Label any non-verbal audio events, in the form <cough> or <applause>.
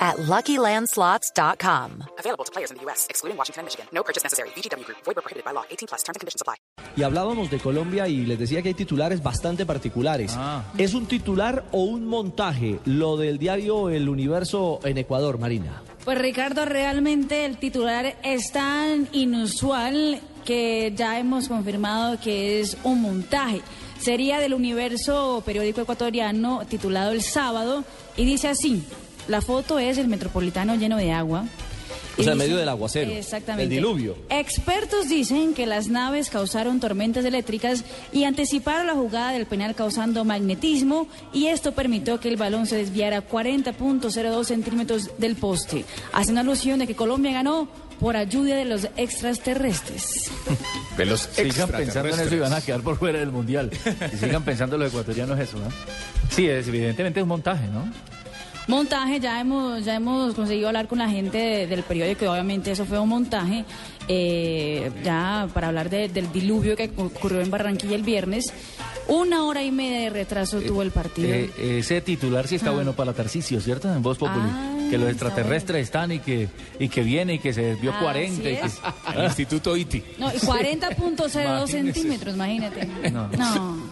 at LuckyLandSlots.com. Available to players in the U.S., excluding Washington and Michigan. No purchase necessary. VGW Group. Void prohibited by law. 18 plus. Terms and conditions apply. Y hablábamos de Colombia y les decía que hay titulares bastante particulares. ¿Es un titular o un montaje lo del diario El Universo en Ecuador, Marina? Pues Ricardo, realmente el titular es tan inusual que ya hemos confirmado que es un montaje. Sería del universo periódico ecuatoriano titulado El Sábado y dice así, la foto es el metropolitano lleno de agua. O sea, en medio del aguacero. Exactamente. El diluvio. Expertos dicen que las naves causaron tormentas eléctricas y anticiparon la jugada del penal causando magnetismo y esto permitió que el balón se desviara 40.02 centímetros del poste, haciendo alusión de que Colombia ganó por ayuda de los extraterrestres. <laughs> De los Sigan pensando en eso y van a quedar por fuera del mundial. Y sigan pensando los ecuatorianos eso, ¿no? Sí, es, evidentemente es un montaje, ¿no? Montaje, ya hemos, ya hemos conseguido hablar con la gente de- del periódico, y obviamente eso fue un montaje, eh, ya para hablar de- del diluvio que ocurrió en Barranquilla el viernes. Una hora y media de retraso tuvo el partido. Eh, ese titular sí está bueno para Tarcisio, ¿cierto? En Voz Populi. Ah, que los está extraterrestres están y que, y que viene y que se desvió Así 40. y que- es. Al Instituto ITI. no, y 40.02 Imagínese. centímetros, imagínate. No. no.